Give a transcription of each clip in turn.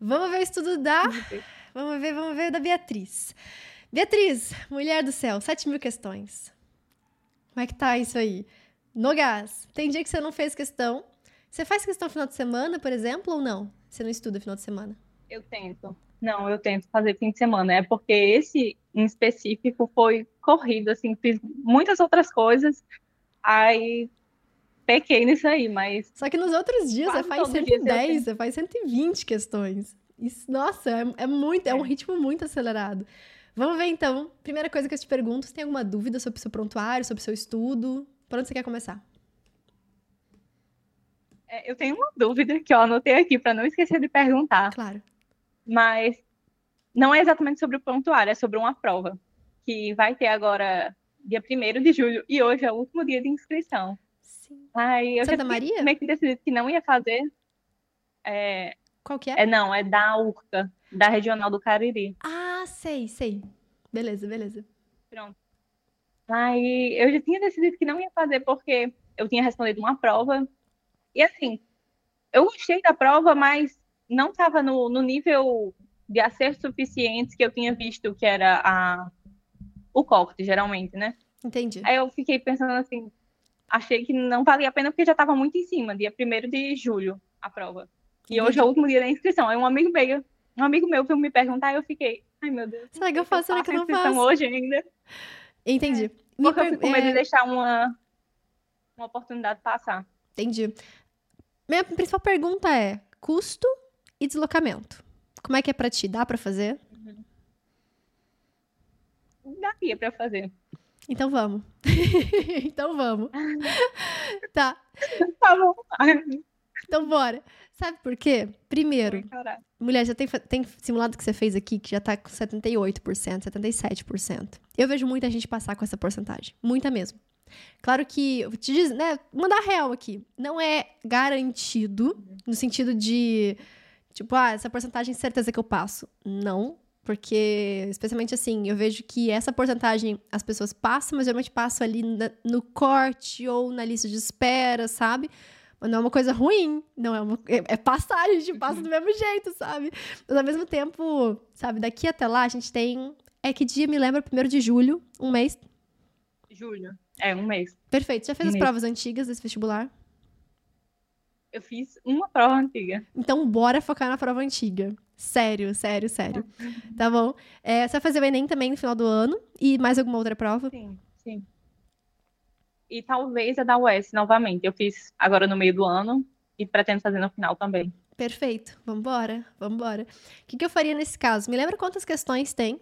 Vamos ver o estudo da. Vamos ver, vamos ver da Beatriz. Beatriz, mulher do céu, 7 mil questões. Como é que tá isso aí? No gás. Tem dia que você não fez questão. Você faz questão final de semana, por exemplo, ou não? Você não estuda final de semana? Eu tento. Não, eu tento fazer fim de semana. É porque esse em específico foi corrido, assim, fiz muitas outras coisas. Aí pequei nisso aí, mas. Só que nos outros dias você faz 110, você faz 120 questões. Isso, nossa, é, é muito, é. é um ritmo muito acelerado. Vamos ver então. Primeira coisa que eu te pergunto: você tem alguma dúvida sobre o seu prontuário, sobre o seu estudo? Por onde você quer começar? É, eu tenho uma dúvida que eu anotei aqui para não esquecer de perguntar. Claro. Mas não é exatamente sobre o prontuário, é sobre uma prova que vai ter agora dia 1 de julho e hoje é o último dia de inscrição. Sim. Aí eu Santa já Maria? meio que decidido que não ia fazer. É, Qual que é? é não, é da URCA, da Regional do Cariri. Ah, sei, sei. Beleza, beleza. Pronto. Aí eu já tinha decidido que não ia fazer porque eu tinha respondido uma prova. E assim, eu gostei da prova, mas não estava no, no nível de acerto suficiente que eu tinha visto que era a, o COCT, geralmente, né? Entendi. Aí eu fiquei pensando assim, achei que não valia a pena porque já estava muito em cima, dia 1 de julho, a prova. E hoje é o último dia da inscrição. Aí um amigo meu, um amigo meu veio me perguntar e eu fiquei, ai meu Deus. Será que eu faço? Será que eu não faço? hoje ainda? Entendi. Me Porque eu per- fico com medo é, de deixar uma, uma oportunidade passar. Entendi. Minha principal pergunta é custo e deslocamento. Como é que é pra ti? Dá pra fazer? Daria pra fazer. Então vamos. então vamos. tá, Tá bom. então bora. Sabe por quê? Primeiro, Caralho. mulher, já tem, tem simulado que você fez aqui que já tá com 78%, 77%. Eu vejo muita gente passar com essa porcentagem. Muita mesmo. Claro que, eu vou te dizer, né, mandar real aqui. Não é garantido no sentido de, tipo, ah, essa porcentagem certeza que eu passo. Não, porque, especialmente assim, eu vejo que essa porcentagem as pessoas passam, mas geralmente passam ali na- no corte ou na lista de espera, sabe? Mas não é uma coisa ruim, não é uma. É, é passar, a gente passa do mesmo jeito, sabe? Mas ao mesmo tempo, sabe, daqui até lá a gente tem. É que dia me lembra? Primeiro de julho, um mês. Julho. É, um mês. Perfeito. Já fez as Mês. provas antigas desse vestibular? Eu fiz uma prova antiga. Então, bora focar na prova antiga. Sério, sério, sério. Tá bom? É, você vai fazer o Enem também no final do ano? E mais alguma outra prova? Sim, sim. E talvez a da UES novamente. Eu fiz agora no meio do ano e pretendo fazer no final também. Perfeito. Vambora, vambora. O que, que eu faria nesse caso? Me lembra quantas questões tem?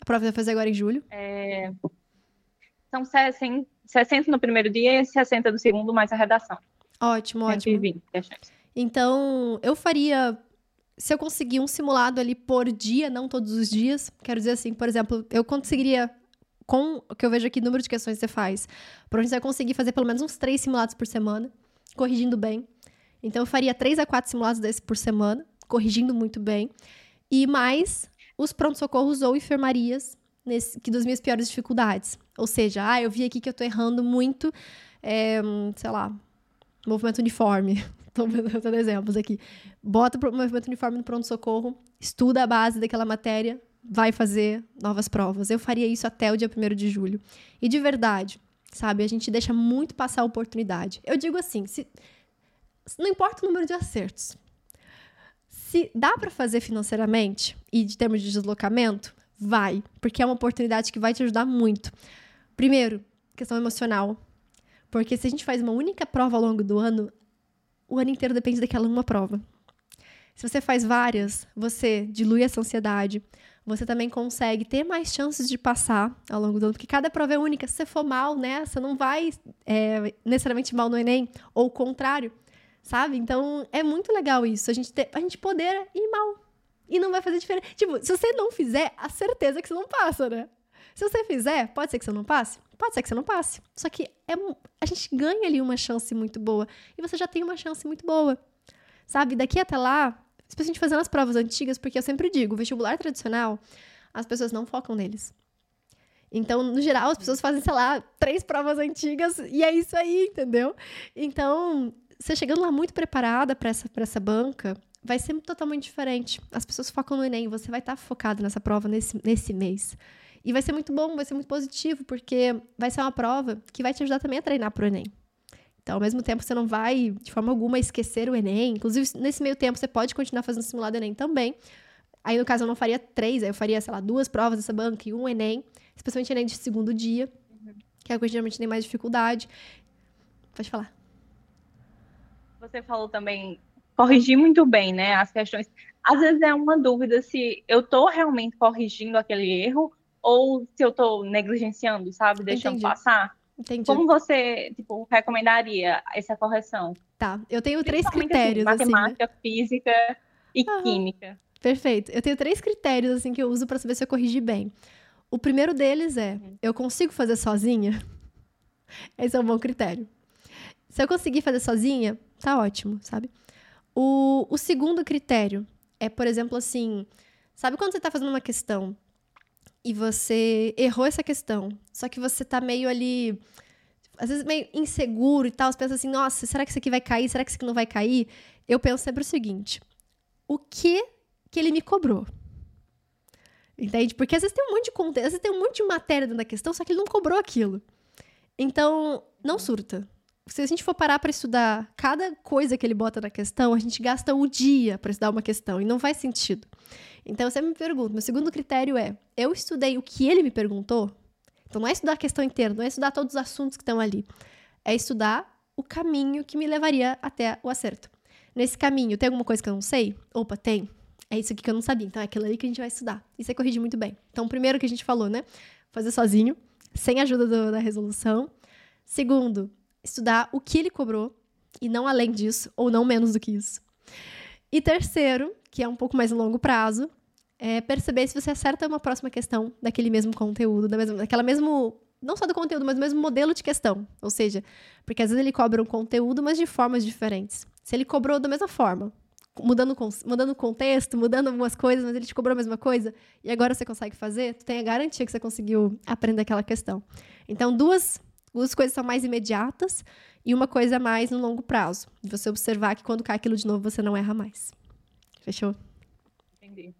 A prova vai fazer agora em julho. É, São 60, 60 no primeiro dia e 60 do segundo, mais a redação. Ótimo, ótimo. 120 questões. Então, eu faria. Se eu conseguir um simulado ali por dia, não todos os dias, quero dizer assim, por exemplo, eu conseguiria, com o que eu vejo aqui, número de questões que você faz, provavelmente você vai conseguir fazer pelo menos uns três simulados por semana, corrigindo bem. Então, eu faria três a quatro simulados desses por semana, corrigindo muito bem. E mais os pronto-socorros ou enfermarias nesse, que das minhas piores dificuldades. Ou seja, ah, eu vi aqui que eu tô errando muito, é, sei lá, movimento uniforme. Tô dando exemplos aqui. Bota o movimento uniforme no pronto-socorro, estuda a base daquela matéria, vai fazer novas provas. Eu faria isso até o dia 1 de julho. E de verdade, sabe, a gente deixa muito passar a oportunidade. Eu digo assim, se, não importa o número de acertos. Se dá para fazer financeiramente e de termos de deslocamento, vai, porque é uma oportunidade que vai te ajudar muito. Primeiro, questão emocional. Porque se a gente faz uma única prova ao longo do ano, o ano inteiro depende daquela uma prova. Se você faz várias, você dilui essa ansiedade. Você também consegue ter mais chances de passar ao longo do ano, porque cada prova é única. Se você for mal nessa, não vai é, necessariamente mal no Enem, ou o contrário, sabe? Então é muito legal isso, a gente, ter, a gente poder ir mal. E não vai fazer diferença. Tipo, se você não fizer, a certeza é que você não passa, né? Se você fizer, pode ser que você não passe? Pode ser que você não passe. Só que é, a gente ganha ali uma chance muito boa. E você já tem uma chance muito boa. Sabe? Daqui até lá, especialmente fazendo as provas antigas, porque eu sempre digo, o vestibular tradicional, as pessoas não focam neles. Então, no geral, as pessoas fazem, sei lá, três provas antigas e é isso aí, entendeu? Então, você chegando lá muito preparada para essa, essa banca, vai ser totalmente diferente. As pessoas focam no Enem, você vai estar focado nessa prova nesse, nesse mês. E vai ser muito bom, vai ser muito positivo, porque vai ser uma prova que vai te ajudar também a treinar para o Enem. Então, ao mesmo tempo, você não vai, de forma alguma, esquecer o Enem. Inclusive, nesse meio tempo, você pode continuar fazendo simulado Enem também. Aí, no caso, eu não faria três, aí eu faria, sei lá, duas provas dessa banca e um Enem, especialmente Enem de segundo dia, que é o que geralmente tem mais dificuldade. Pode falar. Você falou também corrigir muito bem, né, as questões. Às vezes é uma dúvida se eu estou realmente corrigindo aquele erro ou se eu estou negligenciando, sabe, deixando Entendi. passar. Entendi. Como você, tipo, recomendaria essa correção? Tá, eu tenho três Principalmente, critérios, assim, assim, né? matemática, física e Aham. química. Perfeito. Eu tenho três critérios, assim, que eu uso pra saber se eu corrigi bem. O primeiro deles é, eu consigo fazer sozinha? Esse é um bom critério. Se eu conseguir fazer sozinha, tá ótimo, sabe? O, o segundo critério é, por exemplo, assim, sabe quando você tá fazendo uma questão e você errou essa questão, só que você tá meio ali, às vezes meio inseguro e tal, você pensa assim, nossa, será que isso aqui vai cair? Será que isso aqui não vai cair? Eu penso sempre o seguinte, o que que ele me cobrou? Entende? Porque às vezes tem um monte de conteúdo, às vezes tem um monte de matéria dentro da questão, só que ele não cobrou aquilo. Então, não surta. Se a gente for parar para estudar cada coisa que ele bota na questão, a gente gasta um dia para estudar uma questão e não faz sentido. Então, sempre me pergunto, meu segundo critério é, eu estudei o que ele me perguntou? Então, não é estudar a questão inteira, não é estudar todos os assuntos que estão ali. É estudar o caminho que me levaria até o acerto. Nesse caminho, tem alguma coisa que eu não sei? Opa, tem. É isso aqui que eu não sabia. Então, é aquilo ali que a gente vai estudar. E você corrige muito bem. Então, primeiro que a gente falou, né? Fazer sozinho, sem ajuda do- da resolução. Segundo, estudar o que ele cobrou e não além disso, ou não menos do que isso. E terceiro, que é um pouco mais longo prazo, é perceber se você acerta uma próxima questão daquele mesmo conteúdo, da mesma, daquela mesmo. Não só do conteúdo, mas do mesmo modelo de questão. Ou seja, porque às vezes ele cobra um conteúdo, mas de formas diferentes. Se ele cobrou da mesma forma, mudando, mudando o contexto, mudando algumas coisas, mas ele te cobrou a mesma coisa, e agora você consegue fazer, tu tem a garantia que você conseguiu aprender aquela questão. Então, duas, duas coisas são mais imediatas e uma coisa mais no longo prazo. De você observar que quando cai aquilo de novo, você não erra mais. Fechou? Entendi.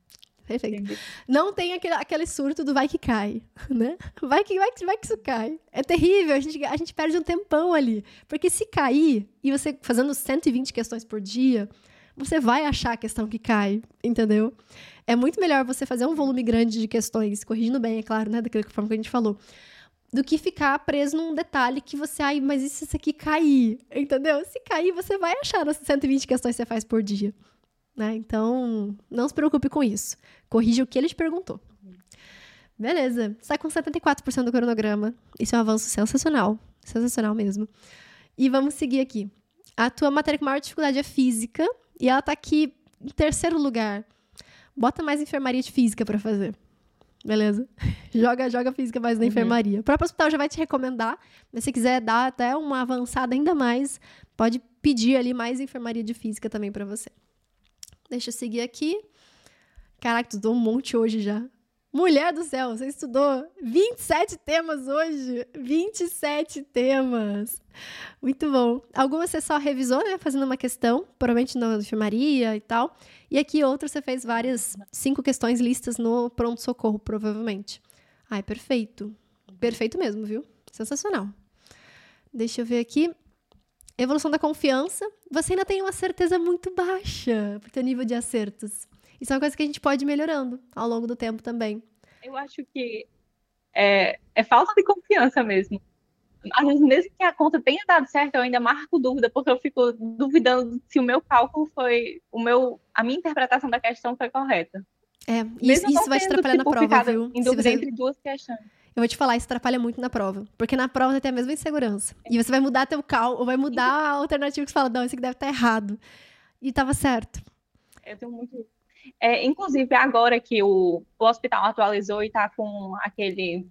Perfeito. entendi. Não tem aquele, aquele surto do vai que cai, né? Vai que, vai que, vai que isso cai. É terrível, a gente, a gente perde um tempão ali. Porque se cair, e você fazendo 120 questões por dia, você vai achar a questão que cai, entendeu? É muito melhor você fazer um volume grande de questões, corrigindo bem, é claro, né? Daquela forma que a gente falou. Do que ficar preso num detalhe que você, ai, mas e se isso aqui cair? Entendeu? Se cair, você vai achar nas 120 questões que você faz por dia. Né? Então, não se preocupe com isso. Corrija o que ele te perguntou. Beleza. Tá com 74% do cronograma. Isso é um avanço sensacional. Sensacional mesmo. E vamos seguir aqui. A tua matéria com maior dificuldade é física. E ela tá aqui em terceiro lugar. Bota mais enfermaria de física pra fazer. Beleza? joga, joga física mais na Uhum. enfermaria. O próprio hospital já vai te recomendar. Mas se quiser dar até uma avançada ainda mais, pode pedir ali mais enfermaria de física também pra você. Deixa eu seguir aqui. Caraca, tu estudou um monte hoje já. Mulher do céu, você estudou 27 temas hoje. 27 temas. Muito bom. Algumas você só revisou, né? Fazendo uma questão, provavelmente na enfermaria e tal. E aqui outras você fez várias, cinco questões listas no pronto-socorro, provavelmente. Ai, perfeito. Perfeito mesmo, viu? Sensacional. Deixa eu ver aqui. Evolução da confiança. Você ainda tem uma certeza muito baixa pro teu nível de acertos. Isso é uma coisa que a gente pode ir melhorando ao longo do tempo também. Eu acho que é, é falta de confiança mesmo. Às vezes, mesmo que a conta tenha dado certo, eu ainda marco dúvida, porque eu fico duvidando se o meu cálculo foi, o meu, a minha interpretação da questão foi correta. É, isso, isso vai atrapalhar na prova, viu? Em dúvida você- entre duas questões. Eu vou te falar, isso atrapalha muito na prova. Porque na prova você tem a mesma insegurança. E você vai mudar teu cálculo, ou vai mudar a alternativa que você fala, não, esse aqui deve estar errado. E tava certo. Eu tenho muito. É, inclusive, agora que o, o hospital atualizou e está com aquele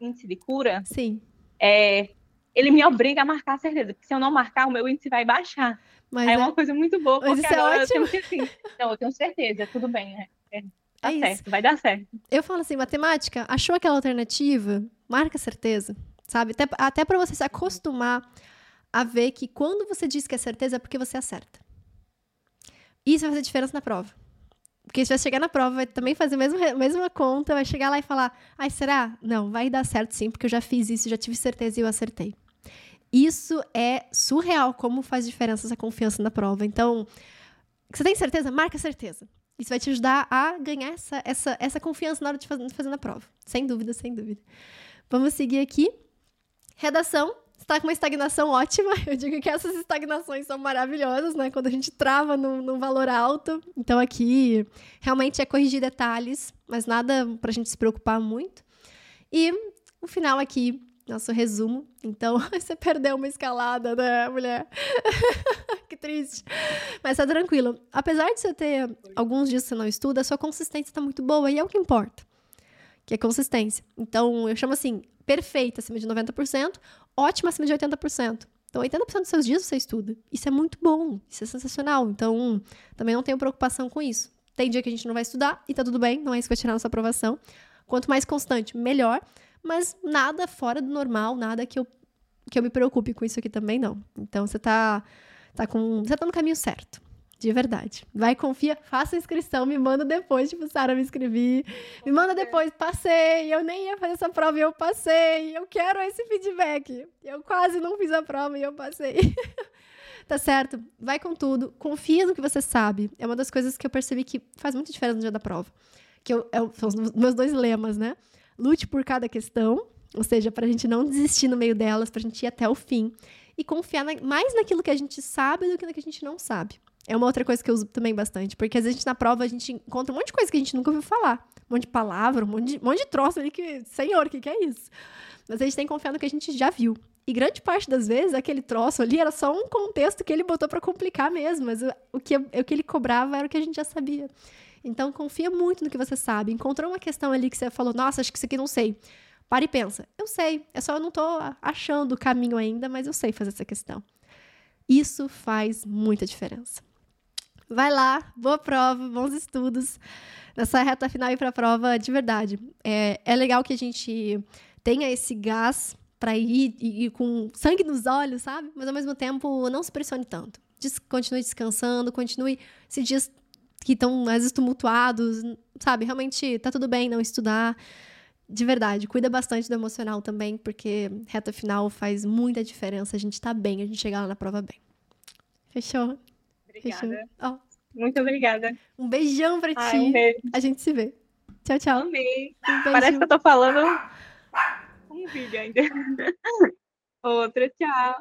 índice de cura, Sim. é, ele me obriga a marcar a certeza, porque se eu não marcar, o meu índice vai baixar. Mas é, é uma coisa muito boa, porque isso é agora eu ótimo. tenho que assim, não, eu tenho certeza, tudo bem, né? É, tá É isso. certo, vai dar certo. eu falo assim, matemática, achou aquela alternativa? Marca certeza, sabe? Até, até para você se acostumar a ver que quando você diz que é certeza é porque você acerta. Isso vai fazer diferença na prova. Porque você vai chegar na prova, vai também fazer a mesma, mesma conta, vai chegar lá e falar: ai, será? Não, vai dar certo sim, porque eu já fiz isso, já tive certeza e eu acertei. Isso é surreal, como faz diferença essa confiança na prova. Então, você tem certeza? Marca certeza. Isso vai te ajudar a ganhar essa, essa, essa confiança na hora de fazer, de fazer na prova. Sem dúvida, sem dúvida. Vamos seguir aqui. Redação está com uma estagnação ótima. Eu digo que essas estagnações são maravilhosas, né? Quando a gente trava num, num valor alto. Então, aqui realmente é corrigir detalhes, mas nada para a gente se preocupar muito. E o final aqui, nosso resumo. Então, você perdeu uma escalada, né, mulher? que triste. Mas tá tranquilo. Apesar de você ter alguns dias que você não estuda, a sua consistência tá muito boa e é o que importa. Que é consistência. Então, eu chamo assim, perfeita acima de 90%, ótima acima de 80%. Então, 80% dos seus dias você estuda. Isso é muito bom, isso é sensacional. Então, também não tenho preocupação com isso. Tem dia que a gente não vai estudar e tá tudo bem, não é isso que vai tirar nossa aprovação. Quanto mais constante, melhor. Mas nada fora do normal, nada que eu, que eu me preocupe com isso aqui também, não. Então, você tá, tá com. Você tá no caminho certo. De verdade. Vai, confia, faça a inscrição, me manda depois, tipo, Sara, me inscrevi. Me manda depois, passei, eu nem ia fazer essa prova e eu passei. Eu quero esse feedback. Eu quase não fiz a prova e eu passei. tá certo? Vai com tudo, confia no que você sabe. É uma das coisas que eu percebi que faz muita diferença no dia da prova. Que eu, eu, são os meus dois lemas, né? Lute por cada questão, ou seja, pra gente não desistir no meio delas, pra gente ir até o fim. E confiar na, mais naquilo que a gente sabe do que no que a gente não sabe. É uma outra coisa que eu uso também bastante, porque às vezes na prova a gente encontra um monte de coisa que a gente nunca ouviu falar. Um monte de palavra, um monte de, um monte de troço ali que, senhor, o que, que é isso? Mas a gente tem que confiar no que a gente já viu. E grande parte das vezes, aquele troço ali era só um contexto que ele botou para complicar mesmo, mas o, o, que, o que ele cobrava era o que a gente já sabia. Então, confia muito no que você sabe. Encontrou uma questão ali que você falou, nossa, acho que isso aqui não sei. Para e pensa. Eu sei, é só eu não tô achando o caminho ainda, mas eu sei fazer essa questão. Isso faz muita diferença. Vai lá, boa prova, bons estudos. Nessa reta final e para a prova, de verdade. É, é legal que a gente tenha esse gás para ir, ir, com sangue nos olhos, sabe? Mas ao mesmo tempo, não se pressione tanto. Des continue descansando, continue esses dias que estão às vezes tumultuados, sabe? Realmente tá tudo bem não estudar. De verdade, cuida bastante do emocional também, porque reta final faz muita diferença. A gente tá bem, a gente chegar lá na prova bem. Fechou? Obrigada. Oh. Muito obrigada. Um beijão pra Ai, ti. Um beijo. A gente se vê. Tchau, tchau. Amei. Um Parece que eu tô falando um vídeo ainda. Outra, tchau.